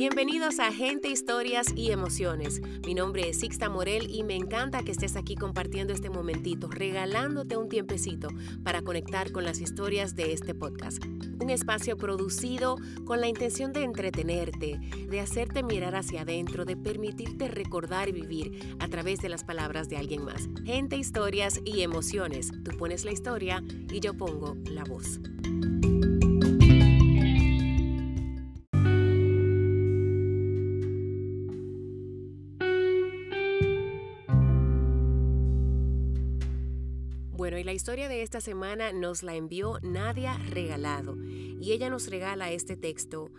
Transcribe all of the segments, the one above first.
Bienvenidos a Gente, Historias y Emociones. Mi nombre es Sixta Morel y me encanta que estés aquí compartiendo este momentito, regalándote un tiempecito para conectar con las historias de este podcast. Un espacio producido con la intención de entretenerte, de hacerte mirar hacia adentro, de permitirte recordar y vivir a través de las palabras de alguien más. Gente, historias y emociones. Tú pones la historia y yo pongo la voz. La historia de esta semana nos la envió Nadia Regalado y ella nos regala este texto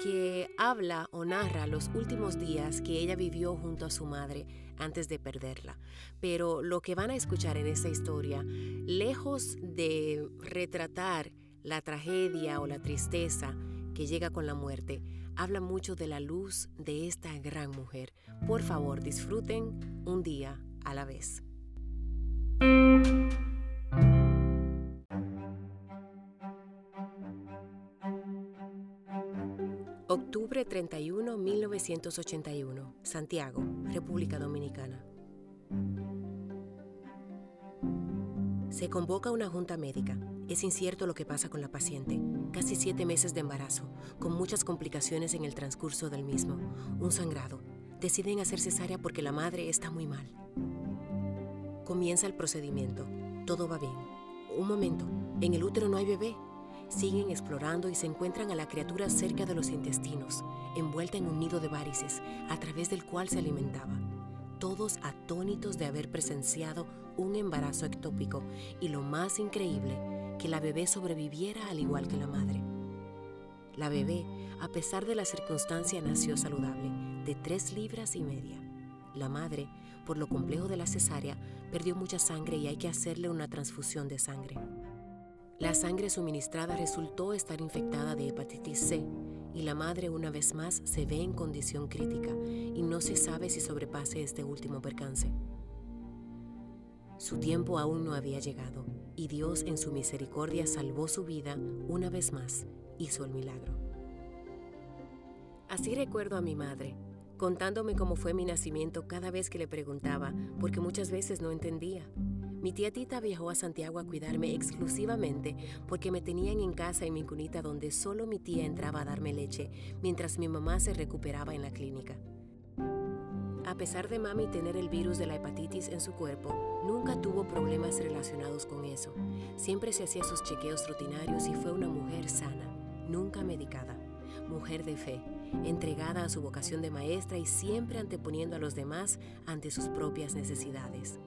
que habla o narra los últimos días que ella vivió junto a su madre antes de perderla. Pero lo que van a escuchar en esta historia, lejos de retratar la tragedia o la tristeza que llega con la muerte, habla mucho de la luz de esta gran mujer. Por favor, disfruten un día a la vez. 31, 1981, Santiago, República Dominicana. Se convoca una junta médica. Es incierto lo que pasa con la paciente. Casi siete meses de embarazo, con muchas complicaciones en el transcurso del mismo. Un sangrado. Deciden hacer cesárea porque la madre está muy mal. Comienza el procedimiento. Todo va bien. Un momento. En el útero no hay bebé. Siguen explorando y se encuentran a la criatura cerca de los intestinos, envuelta en un nido de varices, a través del cual se alimentaba. Todos atónitos de haber presenciado un embarazo ectópico y lo más increíble, que la bebé sobreviviera al igual que la madre. La bebé, a pesar de la circunstancia, nació saludable, de tres libras y media. La madre, por lo complejo de la cesárea, perdió mucha sangre y hay que hacerle una transfusión de sangre. La sangre suministrada resultó estar infectada de hepatitis C y la madre una vez más se ve en condición crítica y no se sabe si sobrepase este último percance. Su tiempo aún no había llegado y Dios en su misericordia salvó su vida una vez más, hizo el milagro. Así recuerdo a mi madre, contándome cómo fue mi nacimiento cada vez que le preguntaba, porque muchas veces no entendía. Mi tía Tita viajó a Santiago a cuidarme exclusivamente porque me tenían en casa en mi cunita donde solo mi tía entraba a darme leche mientras mi mamá se recuperaba en la clínica. A pesar de mami tener el virus de la hepatitis en su cuerpo, nunca tuvo problemas relacionados con eso. Siempre se hacía sus chequeos rutinarios y fue una mujer sana, nunca medicada, mujer de fe, entregada a su vocación de maestra y siempre anteponiendo a los demás ante sus propias necesidades.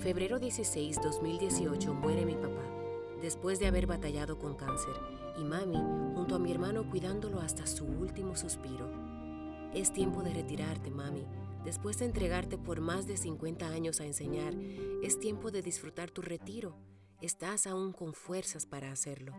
Febrero 16, 2018 muere mi papá, después de haber batallado con cáncer, y mami junto a mi hermano cuidándolo hasta su último suspiro. Es tiempo de retirarte, mami. Después de entregarte por más de 50 años a enseñar, es tiempo de disfrutar tu retiro. Estás aún con fuerzas para hacerlo.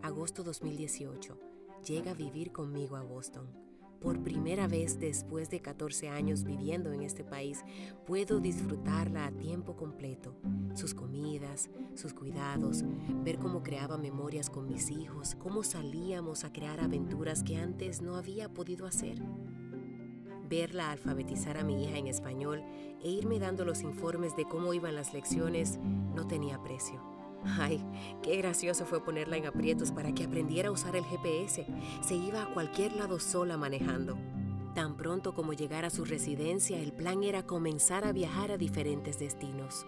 Agosto 2018. Llega a vivir conmigo a Boston. Por primera vez después de 14 años viviendo en este país, puedo disfrutarla a tiempo completo. Sus comidas, sus cuidados, ver cómo creaba memorias con mis hijos, cómo salíamos a crear aventuras que antes no había podido hacer. Verla alfabetizar a mi hija en español e irme dando los informes de cómo iban las lecciones no tenía precio. Ay, qué gracioso fue ponerla en aprietos para que aprendiera a usar el GPS. Se iba a cualquier lado sola manejando. Tan pronto como llegara a su residencia, el plan era comenzar a viajar a diferentes destinos.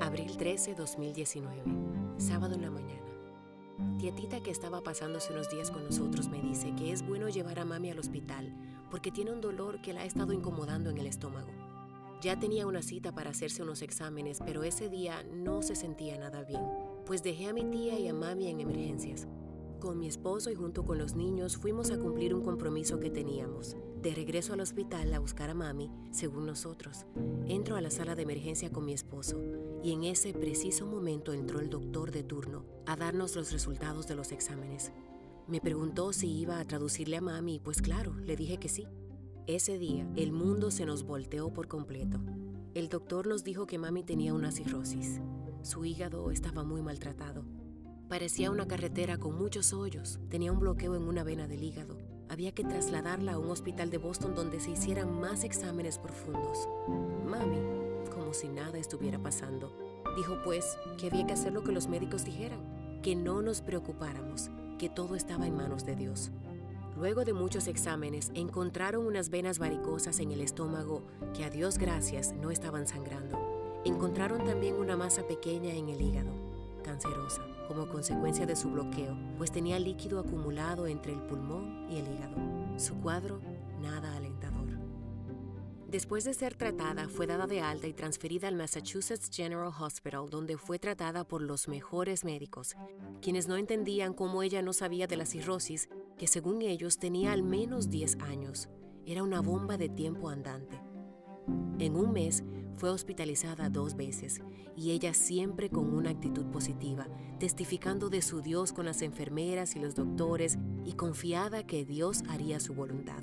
Abril 13, 2019. Sábado en la mañana. Tietita que estaba pasándose unos días con nosotros me dice que es bueno llevar a mami al hospital porque tiene un dolor que la ha estado incomodando en el estómago. Ya tenía una cita para hacerse unos exámenes, pero ese día no se sentía nada bien, pues dejé a mi tía y a mami en emergencias. Con mi esposo y junto con los niños fuimos a cumplir un compromiso que teníamos. De regreso al hospital a buscar a mami, según nosotros. Entro a la sala de emergencia con mi esposo y en ese preciso momento entró el doctor de turno a darnos los resultados de los exámenes. Me preguntó si iba a traducirle a mami pues claro, le dije que sí. Ese día, el mundo se nos volteó por completo. El doctor nos dijo que mami tenía una cirrosis. Su hígado estaba muy maltratado. Parecía una carretera con muchos hoyos. Tenía un bloqueo en una vena del hígado. Había que trasladarla a un hospital de Boston donde se hicieran más exámenes profundos. Mami, como si nada estuviera pasando, dijo pues que había que hacer lo que los médicos dijeran, que no nos preocupáramos, que todo estaba en manos de Dios. Luego de muchos exámenes, encontraron unas venas varicosas en el estómago que a Dios gracias no estaban sangrando. Encontraron también una masa pequeña en el hígado, cancerosa, como consecuencia de su bloqueo, pues tenía líquido acumulado entre el pulmón y el hígado. Su cuadro, nada alentador. Después de ser tratada, fue dada de alta y transferida al Massachusetts General Hospital, donde fue tratada por los mejores médicos, quienes no entendían cómo ella no sabía de la cirrosis, que según ellos tenía al menos 10 años. Era una bomba de tiempo andante. En un mes fue hospitalizada dos veces y ella siempre con una actitud positiva, testificando de su Dios con las enfermeras y los doctores y confiada que Dios haría su voluntad.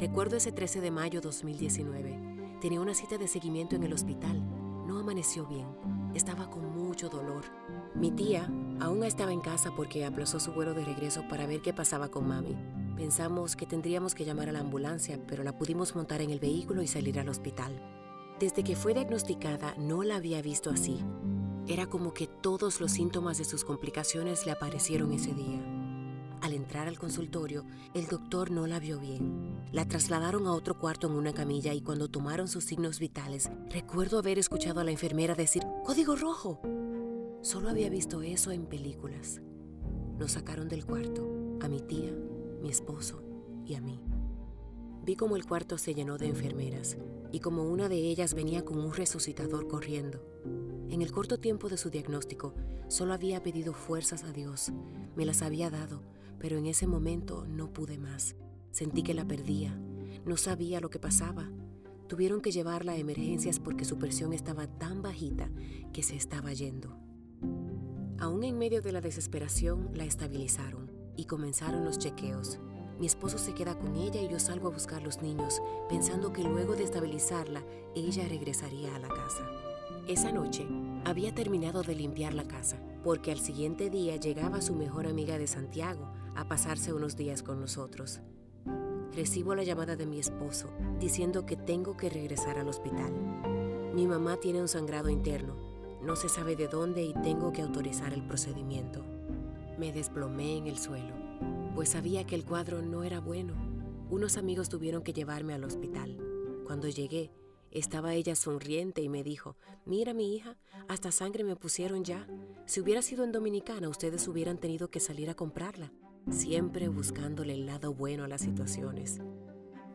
Recuerdo ese 13 de mayo 2019. Tenía una cita de seguimiento en el hospital. No amaneció bien. Estaba con mucho dolor. Mi tía aún estaba en casa porque aplazó su vuelo de regreso para ver qué pasaba con mami. Pensamos que tendríamos que llamar a la ambulancia, pero la pudimos montar en el vehículo y salir al hospital. Desde que fue diagnosticada no la había visto así. Era como que todos los síntomas de sus complicaciones le aparecieron ese día. Al entrar al consultorio, el doctor no la vio bien. La trasladaron a otro cuarto en una camilla y cuando tomaron sus signos vitales, recuerdo haber escuchado a la enfermera decir, Código rojo. Solo había visto eso en películas. Nos sacaron del cuarto, a mi tía, mi esposo y a mí. Vi como el cuarto se llenó de enfermeras y como una de ellas venía con un resucitador corriendo. En el corto tiempo de su diagnóstico, solo había pedido fuerzas a Dios. Me las había dado, pero en ese momento no pude más. Sentí que la perdía. No sabía lo que pasaba. Tuvieron que llevarla a emergencias porque su presión estaba tan bajita que se estaba yendo. Aún en medio de la desesperación, la estabilizaron y comenzaron los chequeos. Mi esposo se queda con ella y yo salgo a buscar los niños, pensando que luego de estabilizarla, ella regresaría a la casa. Esa noche, había terminado de limpiar la casa, porque al siguiente día llegaba su mejor amiga de Santiago, a pasarse unos días con nosotros. Recibo la llamada de mi esposo diciendo que tengo que regresar al hospital. Mi mamá tiene un sangrado interno, no se sabe de dónde y tengo que autorizar el procedimiento. Me desplomé en el suelo, pues sabía que el cuadro no era bueno. Unos amigos tuvieron que llevarme al hospital. Cuando llegué, estaba ella sonriente y me dijo, mira mi hija, hasta sangre me pusieron ya. Si hubiera sido en Dominicana, ustedes hubieran tenido que salir a comprarla siempre buscándole el lado bueno a las situaciones.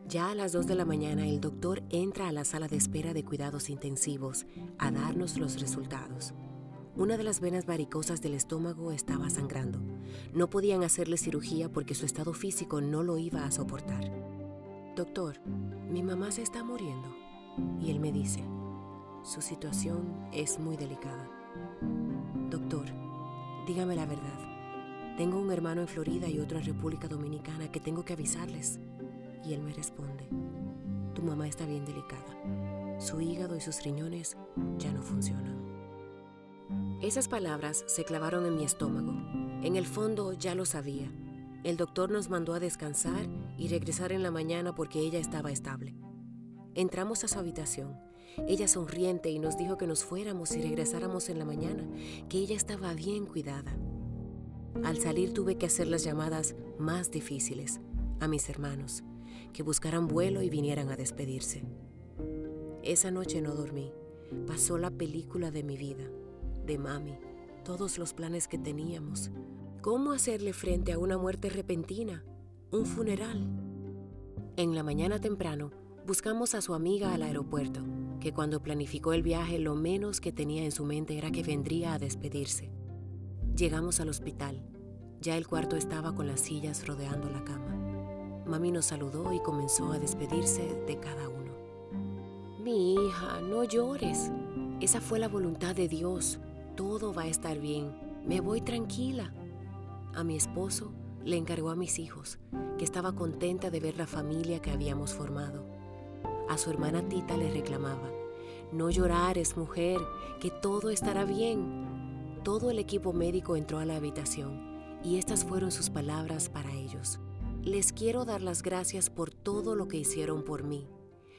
Ya a las 2 de la mañana el doctor entra a la sala de espera de cuidados intensivos a darnos los resultados. Una de las venas varicosas del estómago estaba sangrando. No podían hacerle cirugía porque su estado físico no lo iba a soportar. Doctor, mi mamá se está muriendo. Y él me dice, su situación es muy delicada. Doctor, dígame la verdad. Tengo un hermano en Florida y otro en República Dominicana que tengo que avisarles. Y él me responde, tu mamá está bien delicada. Su hígado y sus riñones ya no funcionan. Esas palabras se clavaron en mi estómago. En el fondo ya lo sabía. El doctor nos mandó a descansar y regresar en la mañana porque ella estaba estable. Entramos a su habitación. Ella sonriente y nos dijo que nos fuéramos y regresáramos en la mañana, que ella estaba bien cuidada. Al salir tuve que hacer las llamadas más difíciles a mis hermanos, que buscaran vuelo y vinieran a despedirse. Esa noche no dormí. Pasó la película de mi vida, de mami, todos los planes que teníamos. ¿Cómo hacerle frente a una muerte repentina? Un funeral. En la mañana temprano, buscamos a su amiga al aeropuerto, que cuando planificó el viaje lo menos que tenía en su mente era que vendría a despedirse. Llegamos al hospital. Ya el cuarto estaba con las sillas rodeando la cama. Mami nos saludó y comenzó a despedirse de cada uno. Mi hija, no llores. Esa fue la voluntad de Dios. Todo va a estar bien. Me voy tranquila. A mi esposo le encargó a mis hijos, que estaba contenta de ver la familia que habíamos formado. A su hermana Tita le reclamaba, no llorares, mujer, que todo estará bien. Todo el equipo médico entró a la habitación y estas fueron sus palabras para ellos. Les quiero dar las gracias por todo lo que hicieron por mí.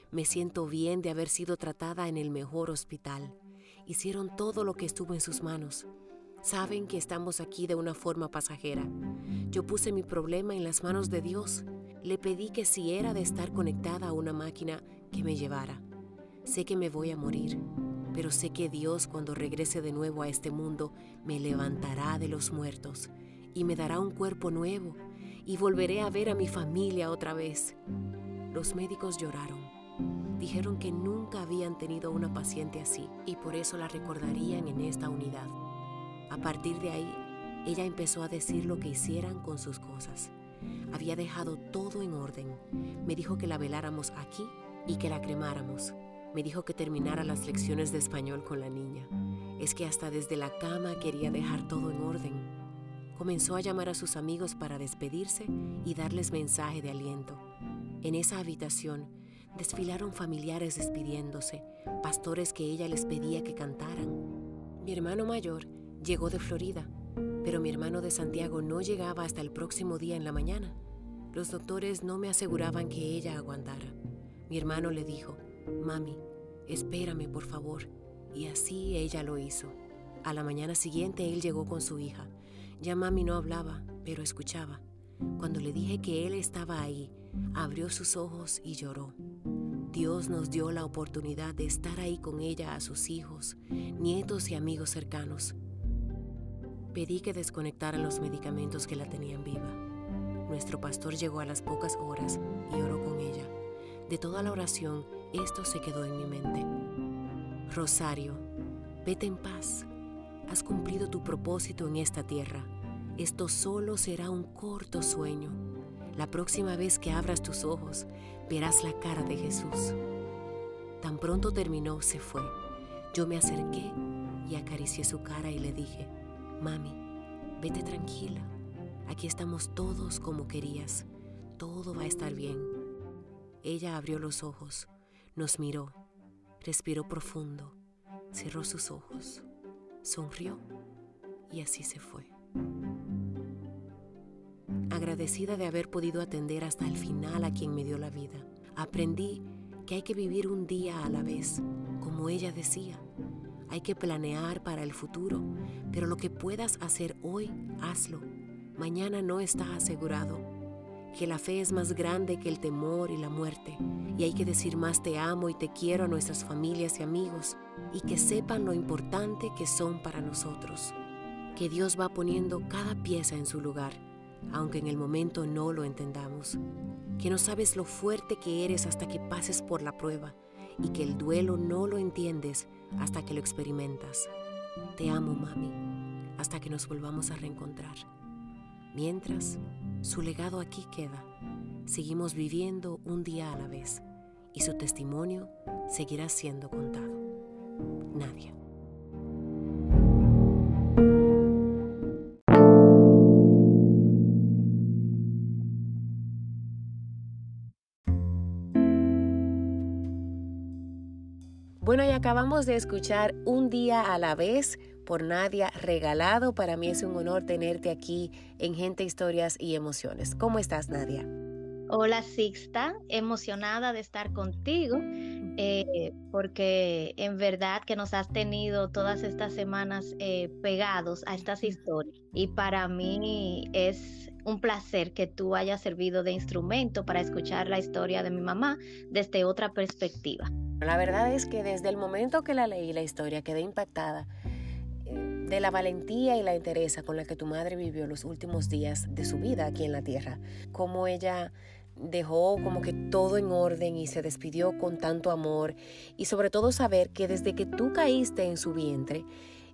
Me siento bien de haber sido tratada en el mejor hospital. Hicieron todo lo que estuvo en sus manos. Saben que estamos aquí de una forma pasajera. Yo puse mi problema en las manos de Dios. Le pedí que si era de estar conectada a una máquina, que me llevara. Sé que me voy a morir, pero sé que Dios cuando regrese de nuevo a este mundo me levantará de los muertos y me dará un cuerpo nuevo y volveré a ver a mi familia otra vez. Los médicos lloraron. Dijeron que nunca habían tenido una paciente así y por eso la recordarían en esta unidad. A partir de ahí, ella empezó a decir lo que hicieran con sus cosas. Había dejado todo en orden. Me dijo que la veláramos aquí y que la cremáramos. Me dijo que terminara las lecciones de español con la niña. Es que hasta desde la cama quería dejar todo en orden. Comenzó a llamar a sus amigos para despedirse y darles mensaje de aliento. En esa habitación desfilaron familiares despidiéndose, pastores que ella les pedía que cantaran. Mi hermano mayor llegó de Florida, pero mi hermano de Santiago no llegaba hasta el próximo día en la mañana. Los doctores no me aseguraban que ella aguantara. Mi hermano le dijo, Mami, espérame por favor. Y así ella lo hizo. A la mañana siguiente él llegó con su hija. Ya mami no hablaba, pero escuchaba. Cuando le dije que él estaba ahí, abrió sus ojos y lloró. Dios nos dio la oportunidad de estar ahí con ella a sus hijos, nietos y amigos cercanos. Pedí que desconectaran los medicamentos que la tenían viva. Nuestro pastor llegó a las pocas horas y oró con ella. De toda la oración, esto se quedó en mi mente. Rosario, vete en paz. Has cumplido tu propósito en esta tierra. Esto solo será un corto sueño. La próxima vez que abras tus ojos, verás la cara de Jesús. Tan pronto terminó, se fue. Yo me acerqué y acaricié su cara y le dije, Mami, vete tranquila. Aquí estamos todos como querías. Todo va a estar bien. Ella abrió los ojos nos miró, respiró profundo, cerró sus ojos, sonrió y así se fue. Agradecida de haber podido atender hasta el final a quien me dio la vida, aprendí que hay que vivir un día a la vez, como ella decía. Hay que planear para el futuro, pero lo que puedas hacer hoy, hazlo. Mañana no está asegurado que la fe es más grande que el temor y la muerte, y hay que decir más te amo y te quiero a nuestras familias y amigos, y que sepan lo importante que son para nosotros, que Dios va poniendo cada pieza en su lugar, aunque en el momento no lo entendamos, que no sabes lo fuerte que eres hasta que pases por la prueba, y que el duelo no lo entiendes hasta que lo experimentas. Te amo, mami, hasta que nos volvamos a reencontrar. Mientras, su legado aquí queda. Seguimos viviendo un día a la vez y su testimonio seguirá siendo contado. Nadia. Bueno, y acabamos de escuchar Un día a la vez por Nadia regalado. Para mí es un honor tenerte aquí en Gente, Historias y Emociones. ¿Cómo estás, Nadia? Hola, Sixta. Emocionada de estar contigo eh, porque en verdad que nos has tenido todas estas semanas eh, pegados a estas historias. Y para mí es un placer que tú hayas servido de instrumento para escuchar la historia de mi mamá desde otra perspectiva. La verdad es que desde el momento que la leí la historia quedé impactada de la valentía y la entereza con la que tu madre vivió los últimos días de su vida aquí en la tierra, cómo ella dejó como que todo en orden y se despidió con tanto amor y sobre todo saber que desde que tú caíste en su vientre,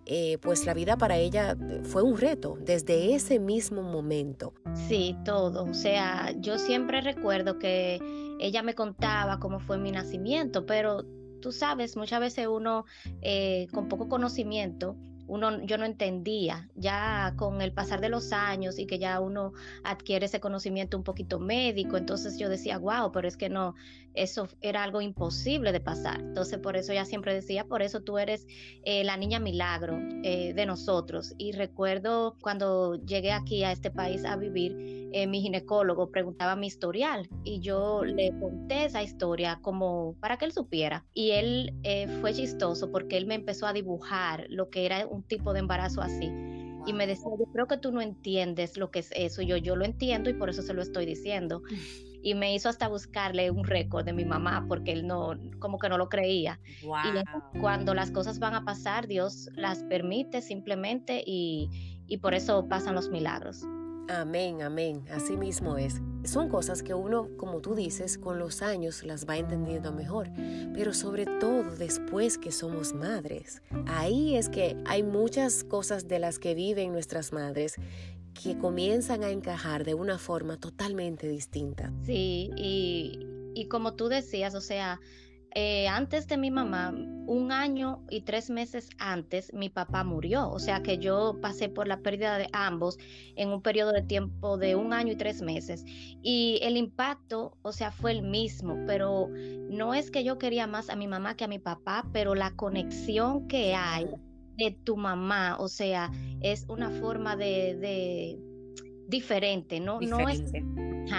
eh, pues la vida para ella fue un reto desde ese mismo momento. Sí, todo. O sea, yo siempre recuerdo que ella me contaba cómo fue mi nacimiento, pero tú sabes, muchas veces uno eh, con poco conocimiento uno, yo no entendía, ya con el pasar de los años y que ya uno adquiere ese conocimiento un poquito médico, entonces yo decía, wow, pero es que no, eso era algo imposible de pasar. Entonces por eso ya siempre decía, por eso tú eres eh, la niña milagro eh, de nosotros. Y recuerdo cuando llegué aquí a este país a vivir, eh, mi ginecólogo preguntaba mi historial y yo le conté esa historia como para que él supiera. Y él eh, fue chistoso porque él me empezó a dibujar lo que era un tipo de embarazo así. Y me decía, yo creo que tú no entiendes lo que es eso. Yo, yo lo entiendo y por eso se lo estoy diciendo. y me hizo hasta buscarle un récord de mi mamá porque él no, como que no lo creía. Y cuando las cosas van a pasar, Dios las permite simplemente y, y por eso pasan los milagros. Amén, amén. Así mismo es. Son cosas que uno, como tú dices, con los años las va entendiendo mejor, pero sobre todo después que somos madres. Ahí es que hay muchas cosas de las que viven nuestras madres que comienzan a encajar de una forma totalmente distinta. Sí, y, y como tú decías, o sea, eh, antes de mi mamá, un año y tres meses antes, mi papá murió. O sea que yo pasé por la pérdida de ambos en un periodo de tiempo de un año y tres meses. Y el impacto, o sea, fue el mismo, pero no es que yo quería más a mi mamá que a mi papá, pero la conexión que hay de tu mamá, o sea, es una forma de, diferente, ¿no? No es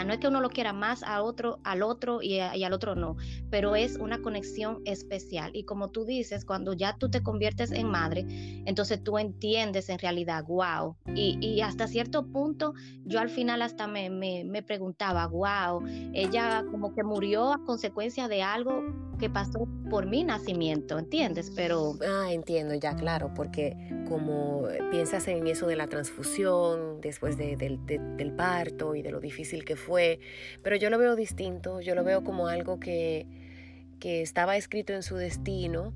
no es que uno lo quiera más a otro, al otro y, al otro no, pero es una conexión especial. Y como tú dices, cuando ya tú te conviertes en madre, entonces tú entiendes en realidad, wow. Y, hasta cierto punto, yo al final hasta me, me, preguntaba, wow, ella como que murió a consecuencia de algo pasó por mi nacimiento, ¿entiendes? Pero... Ah, entiendo, ya, claro, porque como piensas en eso de la transfusión después del parto y de lo difícil que fue, pero yo lo veo distinto, yo lo veo como algo que, que estaba escrito en su destino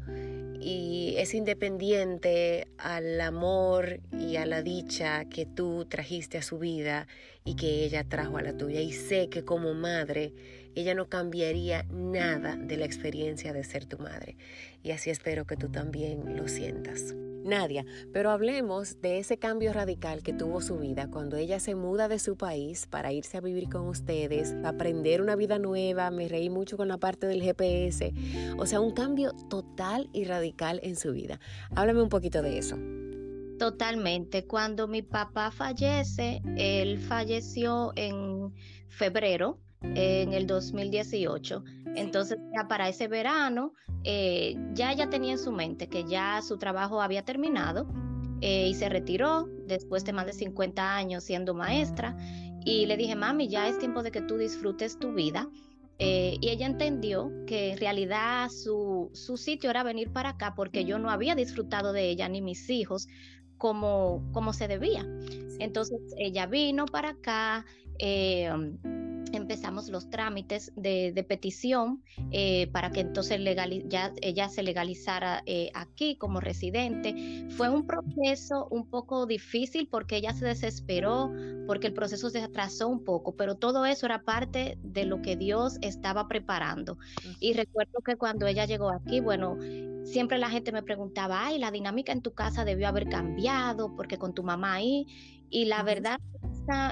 y es independiente al amor y a la dicha que tú trajiste a su vida y que ella trajo a la tuya. Y sé que como madre, ella no cambiaría nada de la experiencia de ser tu madre. Y así espero que tú también lo sientas. Nadia, pero hablemos de ese cambio radical que tuvo su vida cuando ella se muda de su país para irse a vivir con ustedes, aprender una vida nueva, me reí mucho con la parte del GPS, o sea, un cambio total y radical en su vida. Háblame un poquito de eso. Totalmente. Cuando mi papá fallece, él falleció en febrero en el 2018. Entonces, ya para ese verano, eh, ya ella tenía en su mente que ya su trabajo había terminado eh, y se retiró después de más de 50 años siendo maestra. Y le dije, mami, ya es tiempo de que tú disfrutes tu vida. Eh, y ella entendió que en realidad su, su, sitio era venir para acá porque yo no había disfrutado de ella ni mis hijos como, como se debía. Entonces ella vino para acá empezamos los trámites de, petición eh, para que entonces ya ella se legalizara eh, aquí como residente. Fue un proceso un poco difícil porque ella se desesperó, porque el proceso se atrasó un poco, pero todo eso era parte de lo que Dios estaba preparando. Y recuerdo que cuando ella llegó aquí, bueno, siempre la gente me preguntaba, ay, la dinámica en tu casa debió haber cambiado porque con tu mamá ahí. Y la verdad,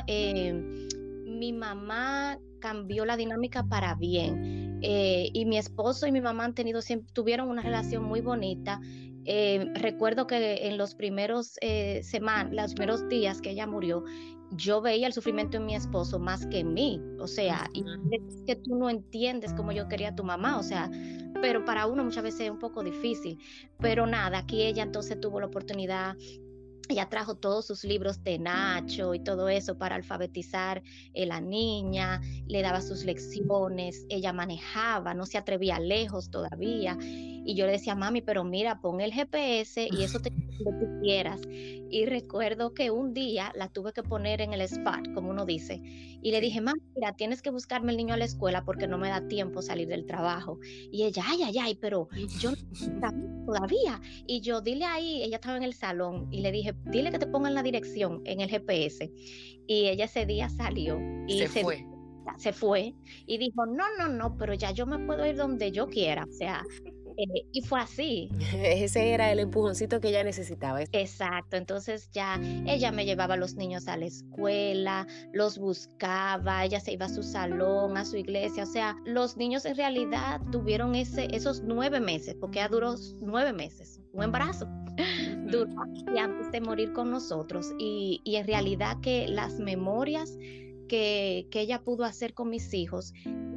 eh, mi mamá cambió la dinámica para bien. Eh, y mi esposo y mi mamá han tenido, tuvieron una relación muy bonita. Eh, recuerdo que en los primeros eh, semanas, los primeros días que ella murió, yo veía el sufrimiento en mi esposo más que en mí. O sea, y es que tú no entiendes cómo yo quería a tu mamá. O sea, pero para uno muchas veces es un poco difícil. Pero nada, aquí ella entonces tuvo la oportunidad ella trajo todos sus libros de Nacho y todo eso para alfabetizar a la niña, le daba sus lecciones, ella manejaba, no se atrevía lejos todavía. Y yo le decía, mami, pero mira, pon el GPS y eso te lo que tú quieras. Y recuerdo que un día la tuve que poner en el spot, como uno dice, y le dije, mami, mira, tienes que buscarme el niño a la escuela porque no me da tiempo salir del trabajo. Y ella, ay, ay, ay, pero yo no todavía. Y yo, dile ahí, ella estaba en el salón y le dije, dile que te pongan la dirección en el GPS. Y ella ese día salió y se, fue. Se fue y dijo, no, no, no, pero ya yo me puedo ir donde yo quiera. O sea, eh, y fue así. Ese era el empujoncito que ella necesitaba. Exacto, entonces ya ella me llevaba a los niños a la escuela, los buscaba, ella se iba a su salón, a su iglesia, o sea, los niños en realidad tuvieron ese, esos nueve meses, porque ya duró nueve meses, un embarazo, duró antes de morir con nosotros y, y en realidad que las memorias que, que ella pudo hacer con mis hijos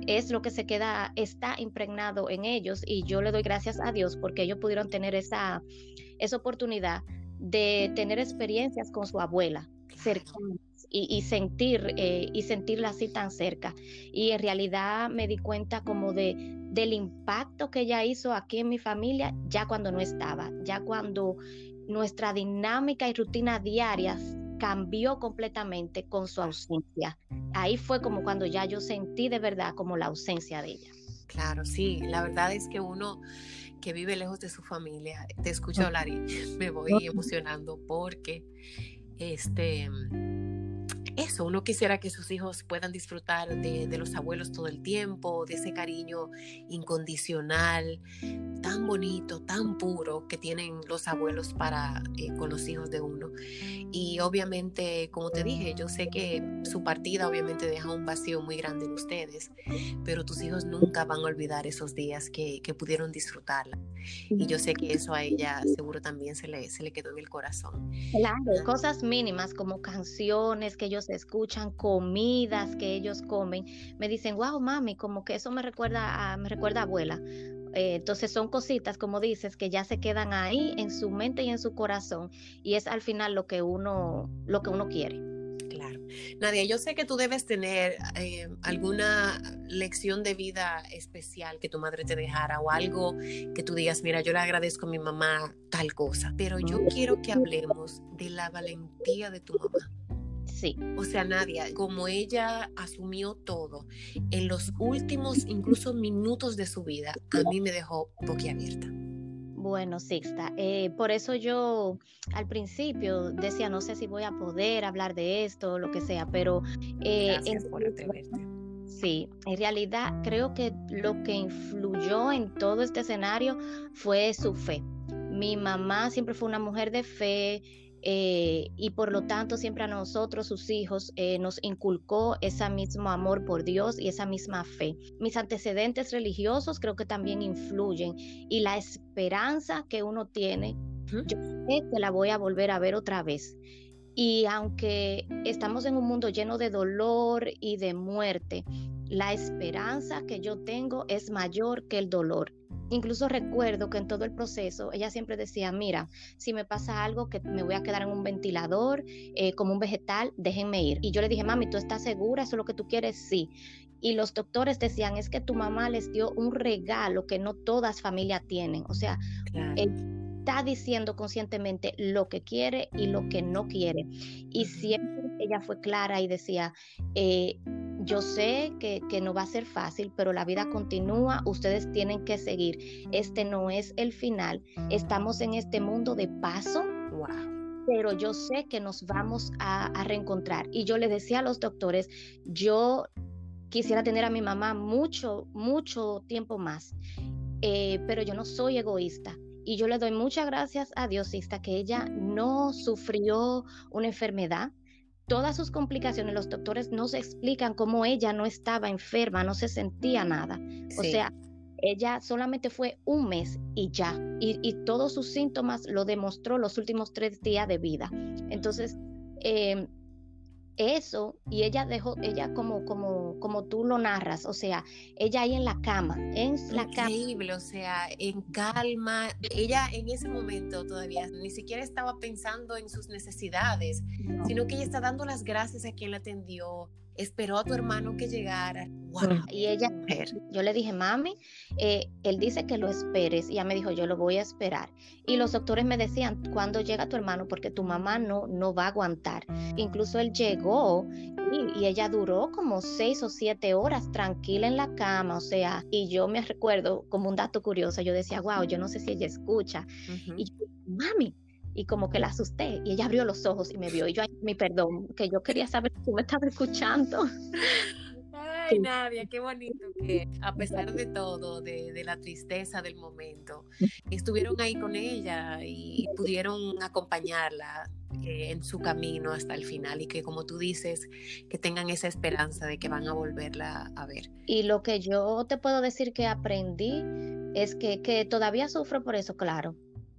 es lo que se queda, está impregnado en ellos y yo le doy gracias a Dios porque ellos pudieron tener esa, esa oportunidad de tener experiencias con su abuela cercanas y, sentir eh, y sentirla así tan cerca. Y en realidad me di cuenta como de del impacto que ella hizo aquí en mi familia ya cuando no estaba, ya cuando nuestra dinámica y rutina diarias cambió completamente con su ausencia. Ahí fue como cuando ya yo sentí de verdad como la ausencia de ella. Claro, sí, la verdad es que uno que vive lejos de su familia, te escucho hablar y me voy emocionando porque este eso, uno quisiera que sus hijos puedan disfrutar de, los abuelos todo el tiempo, de ese cariño incondicional, tan bonito, tan puro que tienen los abuelos para eh, con los hijos de uno. Y obviamente, como te dije, yo sé que su partida obviamente deja un vacío muy grande en ustedes, pero tus hijos nunca van a olvidar esos días que, pudieron disfrutarla. Y yo sé que eso a ella seguro también se le, se le quedó en el corazón. Claro, cosas mínimas como canciones que ellos escuchan, comidas que ellos comen, me dicen, wow, mami, como que eso me recuerda a, me recuerda abuela. Eh, entonces son cositas, como dices, que ya se quedan ahí en su mente y en su corazón y es al final lo que uno, lo que uno quiere. Claro. Nadia, yo sé que tú debes tener eh, alguna lección de vida especial que tu madre te dejara o algo que tú digas, mira, yo le agradezco a mi mamá tal cosa, pero yo quiero que hablemos de la valentía de tu mamá. Sí. O sea, Nadia, como ella asumió todo en los últimos, incluso minutos de su vida, a mí me dejó boquiabierta. Bueno, Sixta, eh, por eso yo al principio decía, no sé si voy a poder hablar de esto o lo que sea, pero... Eh, Gracias por atreverte. Sí, en realidad creo que lo que influyó en todo este escenario fue su fe. Mi mamá siempre fue una mujer de fe, eh, y por lo tanto siempre a nosotros, sus hijos, eh, nos inculcó ese mismo amor por Dios y esa misma fe. Mis antecedentes religiosos creo que también influyen y la esperanza que uno tiene, yo sé que la voy a volver a ver otra vez. Y aunque estamos en un mundo lleno de dolor y de muerte, la esperanza que yo tengo es mayor que el dolor. Incluso recuerdo que en todo el proceso ella siempre decía, mira, si me pasa algo que me voy a quedar en un ventilador eh, como un vegetal, déjenme ir. Y yo le dije, mami, ¿tú estás segura? ¿Eso es lo que tú quieres? Sí. Y los doctores decían, es que tu mamá les dio un regalo que no todas familias tienen. O sea, está diciendo conscientemente lo que quiere y lo que no quiere. Y siempre ella fue clara y decía, eh, yo sé que, no va a ser fácil, pero la vida continúa, ustedes tienen que seguir. Este no es el final, estamos en este mundo de paso. Pero yo sé que nos vamos a, reencontrar. Y yo le decía a los doctores, yo quisiera tener a mi mamá mucho, mucho tiempo más, eh, pero yo no soy egoísta. Y yo le doy muchas gracias a Diosista que ella no sufrió una enfermedad, todas sus complicaciones, los doctores no se explican cómo ella no estaba enferma, no se sentía nada. O sea, ella solamente fue un mes y ya, y, todos sus síntomas lo demostró los últimos tres días de vida. Entonces, eh, eso y ella dejó ella como como como tú lo narras o sea ella ahí en la cama en la cama. increíble o sea en calma ella en ese momento todavía ni siquiera estaba pensando en sus necesidades sino que ella está dando las gracias a quien la atendió esperó a tu hermano que llegara. Wow. Y ella, yo le dije, mami, eh, él dice que lo esperes. Y ella me dijo, yo lo voy a esperar. Y los doctores me decían, ¿cuándo llega tu hermano? Porque tu mamá no, no va a aguantar. Incluso él llegó y, ella duró como seis o siete horas tranquila en la cama. O sea, y yo me recuerdo como un dato curioso, yo decía, wow, yo no sé si ella escucha. Y yo, mami, y como que la asusté y ella abrió los ojos y me vio y yo, mi perdón, que yo quería saber si me estabas escuchando. Ay, Nadia, qué bonito que a pesar de todo, de, la tristeza del momento, estuvieron ahí con ella y pudieron acompañarla eh, en su camino hasta el final y que como tú dices, que tengan esa esperanza de que van a volverla a ver. Y lo que yo te puedo decir que aprendí es que, que todavía sufro por eso, claro,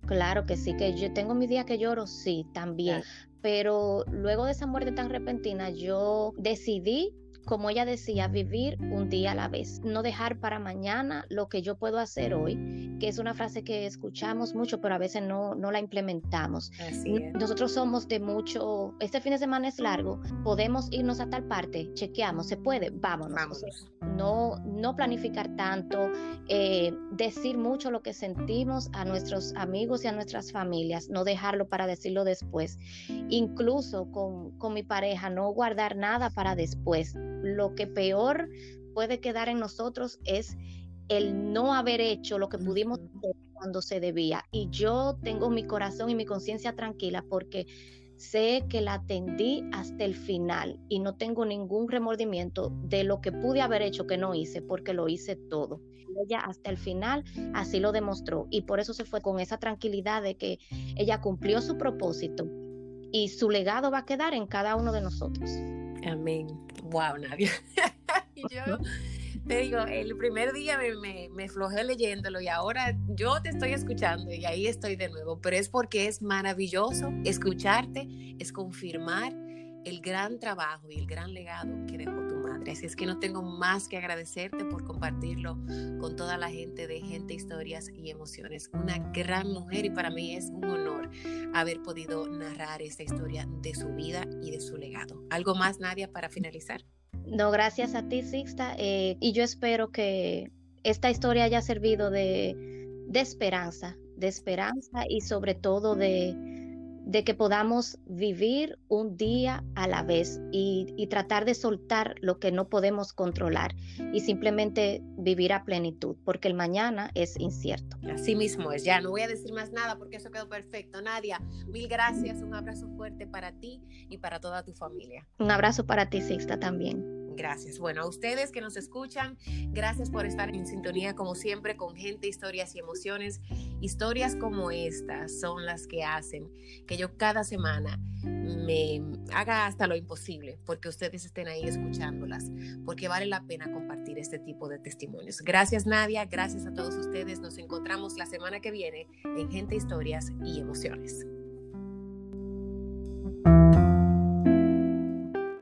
Claro que sí, que yo tengo mi día que lloro, sí, también. Pero luego de esa muerte tan repentina, yo decidí como ella decía, vivir un día a la vez, no dejar para mañana lo que yo puedo hacer hoy, que es una frase que escuchamos mucho, pero a veces no, no la implementamos. Nosotros somos de mucho, este fin de semana es largo, podemos irnos a tal parte, chequeamos, se puede, vámonos. no, no planificar tanto, eh, decir mucho lo que sentimos a nuestros amigos y a nuestras familias, no dejarlo para decirlo después. Incluso con, con mi pareja, no guardar nada para después lo que peor puede quedar en nosotros es el no haber hecho lo que pudimos hacer cuando se debía. Y yo tengo mi corazón y mi conciencia tranquila porque sé que la atendí hasta el final y no tengo ningún remordimiento de lo que pude haber hecho que no hice porque lo hice todo. Ella hasta el final así lo demostró y por eso se fue con esa tranquilidad de que ella cumplió su propósito y su legado va a quedar en cada uno de nosotros. Amén. Wow, Nadia. yo te digo, el primer día me, me, me, flojé leyéndolo y ahora yo te estoy escuchando y ahí estoy de nuevo, pero es porque es maravilloso escucharte, es confirmar el gran trabajo y el gran legado que dejó tu madre. Así es que no tengo más que agradecerte por compartirlo con toda la gente de Gente, Historias y Emociones. Una gran mujer y para mí es un honor haber podido narrar esta historia de su vida y de su legado. ¿Algo más, Nadia, para finalizar? No, gracias a ti, Sixta. Eh, y yo espero que esta historia haya servido de, de esperanza, de esperanza y sobre todo de de que podamos vivir un día a la vez y, tratar de soltar lo que no podemos controlar y simplemente vivir a plenitud, porque el mañana es incierto. Así mismo es, ya no voy a decir más nada porque eso quedó perfecto. Nadia, mil gracias, un abrazo fuerte para ti y para toda tu familia. Un abrazo para ti, Sixta, también. Gracias. Bueno, a ustedes que nos escuchan, gracias por estar en sintonía como siempre con gente, historias y emociones. Historias como estas son las que hacen que yo cada semana me haga hasta lo imposible porque ustedes estén ahí escuchándolas, porque vale la pena compartir este tipo de testimonios. Gracias Nadia, gracias a todos ustedes. Nos encontramos la semana que viene en Gente, Historias y Emociones.